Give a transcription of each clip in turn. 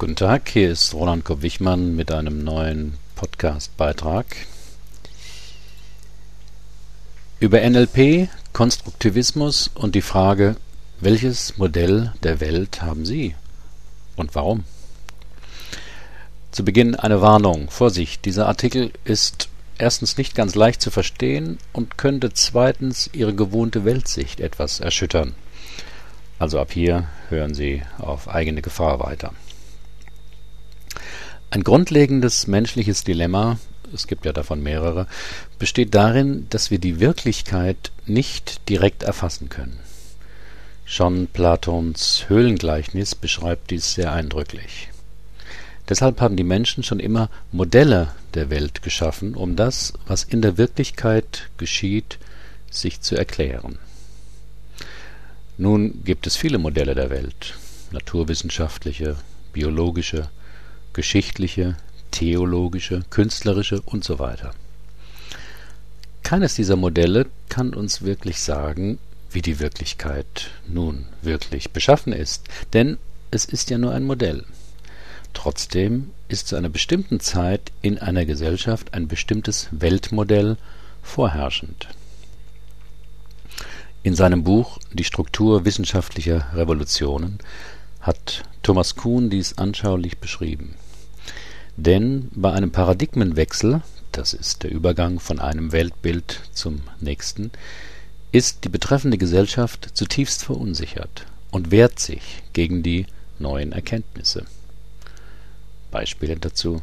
Guten Tag, hier ist Roland Kopp-Wichmann mit einem neuen Podcast-Beitrag über NLP, Konstruktivismus und die Frage, welches Modell der Welt haben Sie und warum? Zu Beginn eine Warnung. Vorsicht, dieser Artikel ist erstens nicht ganz leicht zu verstehen und könnte zweitens Ihre gewohnte Weltsicht etwas erschüttern. Also ab hier hören Sie auf eigene Gefahr weiter. Ein grundlegendes menschliches Dilemma, es gibt ja davon mehrere, besteht darin, dass wir die Wirklichkeit nicht direkt erfassen können. Schon Platons Höhlengleichnis beschreibt dies sehr eindrücklich. Deshalb haben die Menschen schon immer Modelle der Welt geschaffen, um das, was in der Wirklichkeit geschieht, sich zu erklären. Nun gibt es viele Modelle der Welt, naturwissenschaftliche, biologische, geschichtliche, theologische, künstlerische und so weiter. Keines dieser Modelle kann uns wirklich sagen, wie die Wirklichkeit nun wirklich beschaffen ist, denn es ist ja nur ein Modell. Trotzdem ist zu einer bestimmten Zeit in einer Gesellschaft ein bestimmtes Weltmodell vorherrschend. In seinem Buch Die Struktur wissenschaftlicher Revolutionen hat Thomas Kuhn dies anschaulich beschrieben. Denn bei einem Paradigmenwechsel, das ist der Übergang von einem Weltbild zum nächsten, ist die betreffende Gesellschaft zutiefst verunsichert und wehrt sich gegen die neuen Erkenntnisse. Beispiele dazu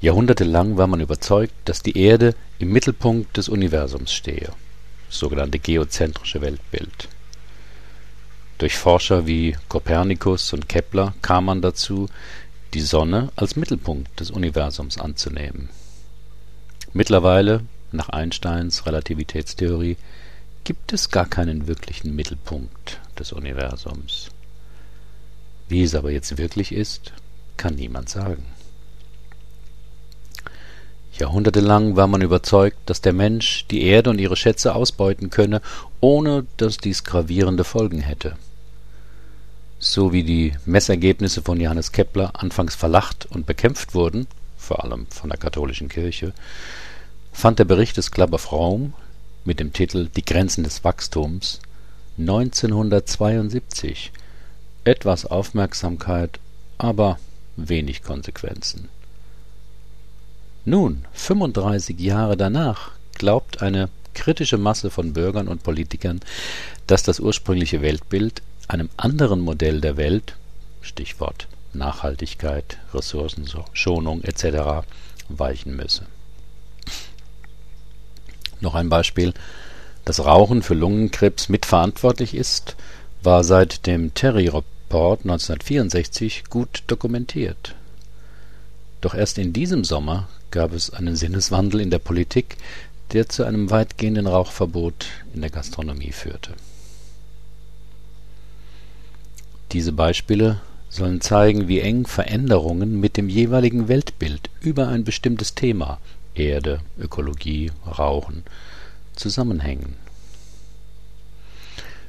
Jahrhundertelang war man überzeugt, dass die Erde im Mittelpunkt des Universums stehe, sogenannte geozentrische Weltbild. Durch Forscher wie Kopernikus und Kepler kam man dazu, die Sonne als Mittelpunkt des Universums anzunehmen. Mittlerweile, nach Einsteins Relativitätstheorie, gibt es gar keinen wirklichen Mittelpunkt des Universums. Wie es aber jetzt wirklich ist, kann niemand sagen. Jahrhundertelang war man überzeugt, dass der Mensch die Erde und ihre Schätze ausbeuten könne, ohne dass dies gravierende Folgen hätte so wie die Messergebnisse von Johannes Kepler anfangs verlacht und bekämpft wurden, vor allem von der katholischen Kirche, fand der Bericht des Club of Rome mit dem Titel Die Grenzen des Wachstums 1972 etwas Aufmerksamkeit, aber wenig Konsequenzen. Nun, 35 Jahre danach, glaubt eine kritische Masse von Bürgern und Politikern, dass das ursprüngliche Weltbild einem anderen Modell der Welt Stichwort Nachhaltigkeit, Ressourcenschonung etc. weichen müsse. Noch ein Beispiel. Dass Rauchen für Lungenkrebs mitverantwortlich ist, war seit dem Terry-Report 1964 gut dokumentiert. Doch erst in diesem Sommer gab es einen Sinneswandel in der Politik, der zu einem weitgehenden Rauchverbot in der Gastronomie führte diese Beispiele sollen zeigen, wie eng Veränderungen mit dem jeweiligen Weltbild über ein bestimmtes Thema Erde, Ökologie, Rauchen zusammenhängen.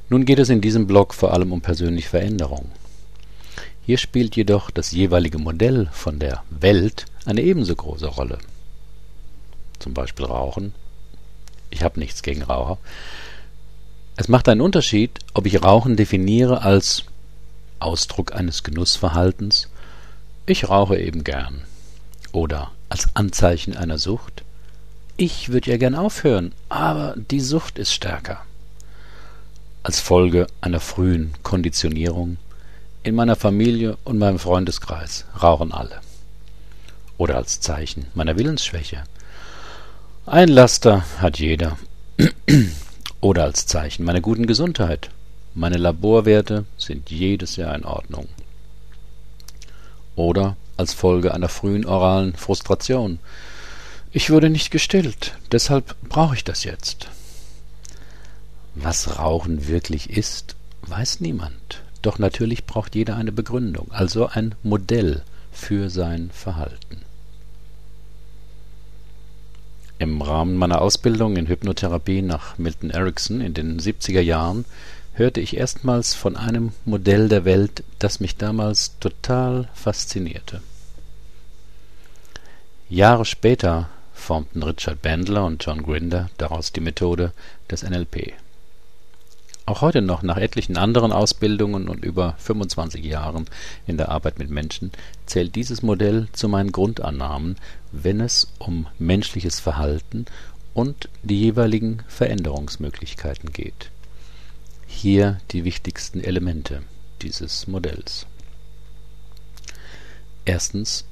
Nun geht es in diesem Blog vor allem um persönliche Veränderung. Hier spielt jedoch das jeweilige Modell von der Welt eine ebenso große Rolle. Zum Beispiel Rauchen. Ich habe nichts gegen Raucher. Es macht einen Unterschied, ob ich Rauchen definiere als Ausdruck eines Genussverhaltens Ich rauche eben gern oder als Anzeichen einer Sucht Ich würde ja gern aufhören, aber die Sucht ist stärker als Folge einer frühen Konditionierung in meiner Familie und meinem Freundeskreis rauchen alle. Oder als Zeichen meiner Willensschwäche. Ein Laster hat jeder. Oder als Zeichen meiner guten Gesundheit. Meine Laborwerte sind jedes Jahr in Ordnung. Oder als Folge einer frühen oralen Frustration. Ich wurde nicht gestillt, deshalb brauche ich das jetzt. Was Rauchen wirklich ist, weiß niemand. Doch natürlich braucht jeder eine Begründung, also ein Modell für sein Verhalten. Im Rahmen meiner Ausbildung in Hypnotherapie nach Milton Erickson in den 70er Jahren hörte ich erstmals von einem Modell der Welt, das mich damals total faszinierte. Jahre später formten Richard Bandler und John Grinder daraus die Methode des NLP. Auch heute noch, nach etlichen anderen Ausbildungen und über 25 Jahren in der Arbeit mit Menschen, zählt dieses Modell zu meinen Grundannahmen, wenn es um menschliches Verhalten und die jeweiligen Veränderungsmöglichkeiten geht. Hier die wichtigsten Elemente dieses Modells. Erstens.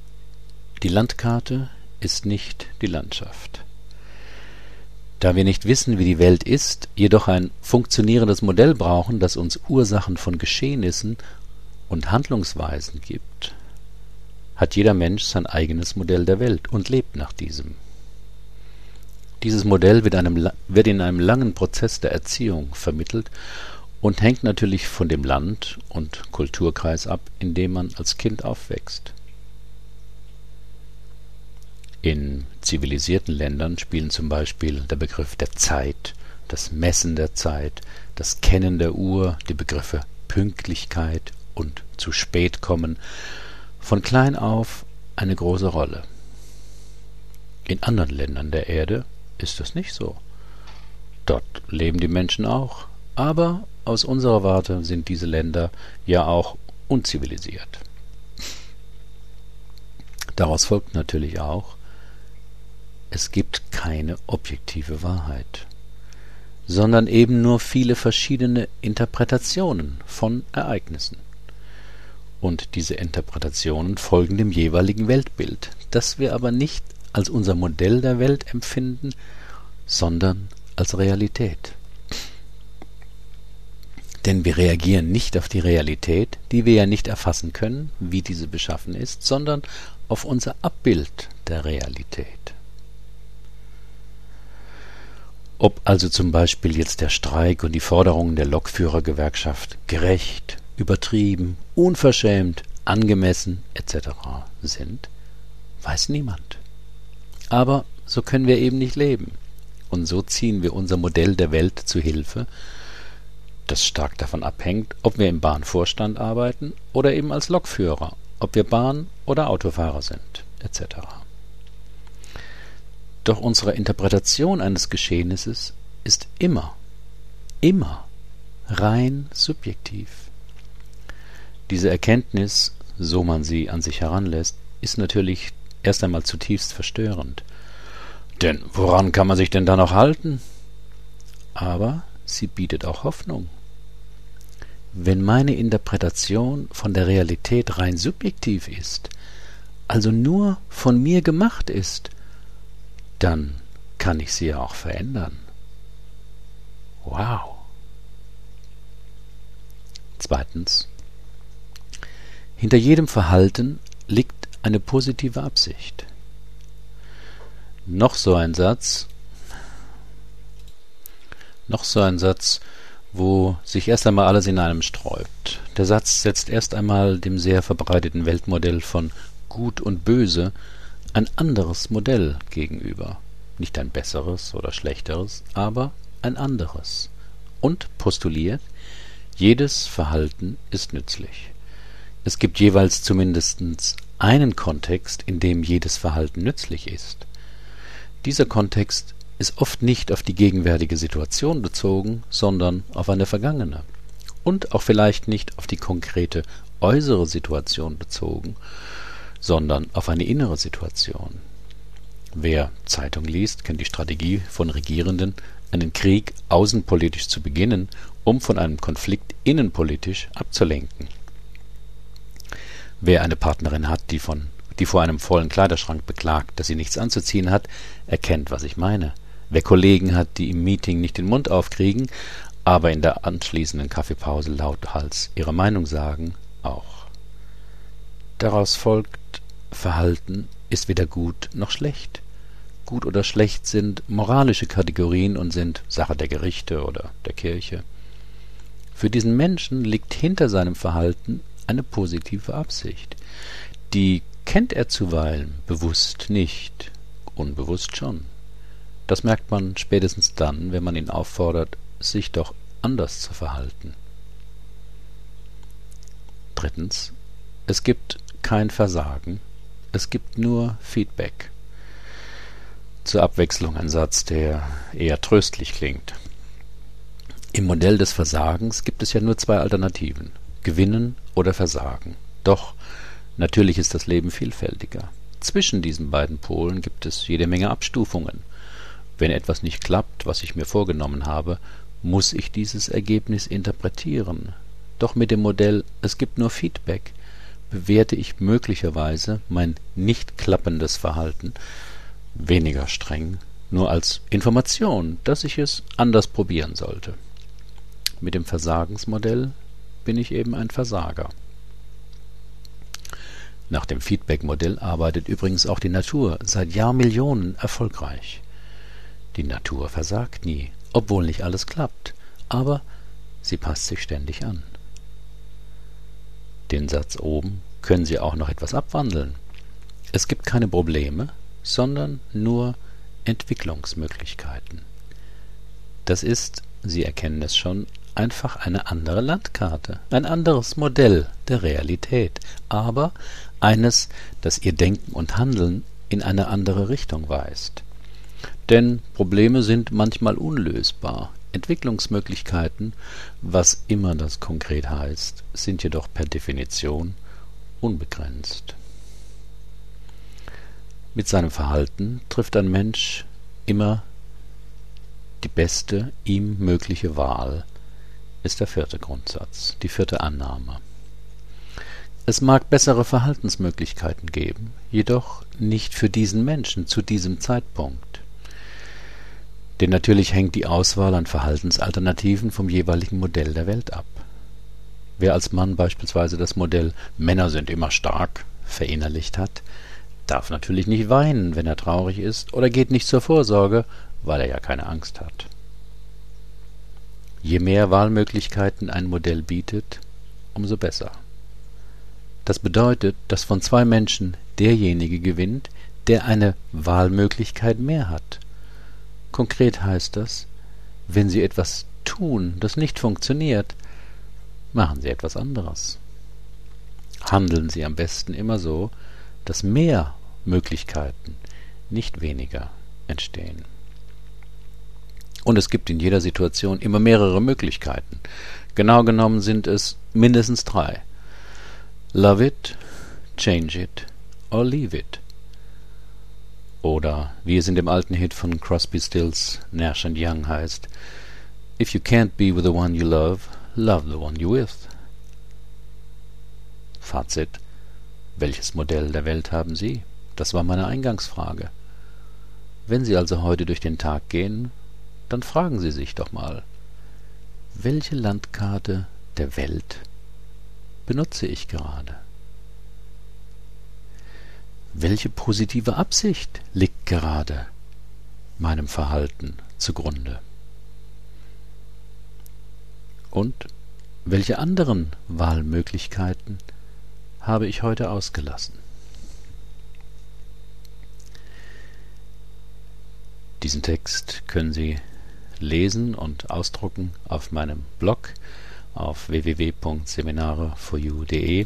Die Landkarte ist nicht die Landschaft. Da wir nicht wissen, wie die Welt ist, jedoch ein funktionierendes Modell brauchen, das uns Ursachen von Geschehnissen und Handlungsweisen gibt, hat jeder Mensch sein eigenes Modell der Welt und lebt nach diesem. Dieses Modell wird, einem, wird in einem langen Prozess der Erziehung vermittelt und hängt natürlich von dem Land und Kulturkreis ab, in dem man als Kind aufwächst. In zivilisierten Ländern spielen zum Beispiel der Begriff der Zeit, das Messen der Zeit, das Kennen der Uhr, die Begriffe Pünktlichkeit und zu spät kommen von klein auf eine große Rolle. In anderen Ländern der Erde ist das nicht so. Dort leben die Menschen auch, aber aus unserer Warte sind diese Länder ja auch unzivilisiert. Daraus folgt natürlich auch, es gibt keine objektive Wahrheit, sondern eben nur viele verschiedene Interpretationen von Ereignissen. Und diese Interpretationen folgen dem jeweiligen Weltbild, das wir aber nicht als unser Modell der Welt empfinden, sondern als Realität. Denn wir reagieren nicht auf die Realität, die wir ja nicht erfassen können, wie diese beschaffen ist, sondern auf unser Abbild der Realität. Ob also zum Beispiel jetzt der Streik und die Forderungen der Lokführergewerkschaft gerecht, übertrieben, unverschämt, angemessen etc. sind, weiß niemand. Aber so können wir eben nicht leben. Und so ziehen wir unser Modell der Welt zu Hilfe, das stark davon abhängt, ob wir im Bahnvorstand arbeiten oder eben als Lokführer, ob wir Bahn- oder Autofahrer sind, etc. Doch unsere Interpretation eines Geschehnisses ist immer, immer rein subjektiv. Diese Erkenntnis, so man sie an sich heranlässt, ist natürlich erst einmal zutiefst verstörend. Denn woran kann man sich denn da noch halten? Aber sie bietet auch Hoffnung. Wenn meine Interpretation von der Realität rein subjektiv ist, also nur von mir gemacht ist, dann kann ich sie ja auch verändern. Wow. Zweitens. Hinter jedem Verhalten liegt eine positive Absicht. Noch so ein Satz, noch so ein Satz, wo sich erst einmal alles in einem sträubt. Der Satz setzt erst einmal dem sehr verbreiteten Weltmodell von Gut und Böse ein anderes Modell gegenüber. Nicht ein besseres oder schlechteres, aber ein anderes. Und postuliert, jedes Verhalten ist nützlich. Es gibt jeweils zumindest einen Kontext, in dem jedes Verhalten nützlich ist. Dieser Kontext ist oft nicht auf die gegenwärtige Situation bezogen, sondern auf eine vergangene. Und auch vielleicht nicht auf die konkrete äußere Situation bezogen, sondern auf eine innere Situation. Wer Zeitung liest, kennt die Strategie von Regierenden, einen Krieg außenpolitisch zu beginnen, um von einem Konflikt innenpolitisch abzulenken. Wer eine Partnerin hat, die, von, die vor einem vollen Kleiderschrank beklagt, dass sie nichts anzuziehen hat, erkennt, was ich meine. Wer Kollegen hat, die im Meeting nicht den Mund aufkriegen, aber in der anschließenden Kaffeepause lauthals ihre Meinung sagen, auch. Daraus folgt, Verhalten ist weder gut noch schlecht. Gut oder schlecht sind moralische Kategorien und sind Sache der Gerichte oder der Kirche. Für diesen Menschen liegt hinter seinem Verhalten eine positive Absicht. Die kennt er zuweilen bewusst nicht, unbewusst schon. Das merkt man spätestens dann, wenn man ihn auffordert, sich doch anders zu verhalten. Drittens. Es gibt kein Versagen, es gibt nur Feedback. Zur Abwechslung ein Satz, der eher tröstlich klingt. Im Modell des Versagens gibt es ja nur zwei Alternativen. Gewinnen oder Versagen. Doch natürlich ist das Leben vielfältiger. Zwischen diesen beiden Polen gibt es jede Menge Abstufungen. Wenn etwas nicht klappt, was ich mir vorgenommen habe, muss ich dieses Ergebnis interpretieren. Doch mit dem Modell Es gibt nur Feedback bewerte ich möglicherweise mein nicht klappendes Verhalten weniger streng, nur als Information, dass ich es anders probieren sollte. Mit dem Versagensmodell bin ich eben ein Versager. Nach dem Feedback-Modell arbeitet übrigens auch die Natur seit Jahrmillionen erfolgreich. Die Natur versagt nie, obwohl nicht alles klappt, aber sie passt sich ständig an. Den Satz oben können Sie auch noch etwas abwandeln. Es gibt keine Probleme, sondern nur Entwicklungsmöglichkeiten. Das ist, Sie erkennen es schon, einfach eine andere Landkarte, ein anderes Modell der Realität, aber eines, das Ihr Denken und Handeln in eine andere Richtung weist. Denn Probleme sind manchmal unlösbar. Entwicklungsmöglichkeiten, was immer das konkret heißt, sind jedoch per Definition unbegrenzt. Mit seinem Verhalten trifft ein Mensch immer die beste ihm mögliche Wahl, ist der vierte Grundsatz, die vierte Annahme. Es mag bessere Verhaltensmöglichkeiten geben, jedoch nicht für diesen Menschen zu diesem Zeitpunkt. Denn natürlich hängt die Auswahl an Verhaltensalternativen vom jeweiligen Modell der Welt ab. Wer als Mann beispielsweise das Modell Männer sind immer stark verinnerlicht hat, darf natürlich nicht weinen, wenn er traurig ist, oder geht nicht zur Vorsorge, weil er ja keine Angst hat. Je mehr Wahlmöglichkeiten ein Modell bietet, umso besser. Das bedeutet, dass von zwei Menschen derjenige gewinnt, der eine Wahlmöglichkeit mehr hat. Konkret heißt das, wenn Sie etwas tun, das nicht funktioniert, machen Sie etwas anderes. Handeln Sie am besten immer so, dass mehr Möglichkeiten, nicht weniger, entstehen. Und es gibt in jeder Situation immer mehrere Möglichkeiten. Genau genommen sind es mindestens drei. Love it, change it or leave it. Oder wie es in dem alten Hit von Crosby Stills Nash Young heißt, If you can't be with the one you love, love the one you're with. Fazit. Welches Modell der Welt haben Sie? Das war meine Eingangsfrage. Wenn Sie also heute durch den Tag gehen, dann fragen Sie sich doch mal, welche Landkarte der Welt benutze ich gerade? Welche positive Absicht liegt gerade meinem Verhalten zugrunde? Und welche anderen Wahlmöglichkeiten habe ich heute ausgelassen? Diesen Text können Sie lesen und ausdrucken auf meinem Blog auf www.seminare4u.de.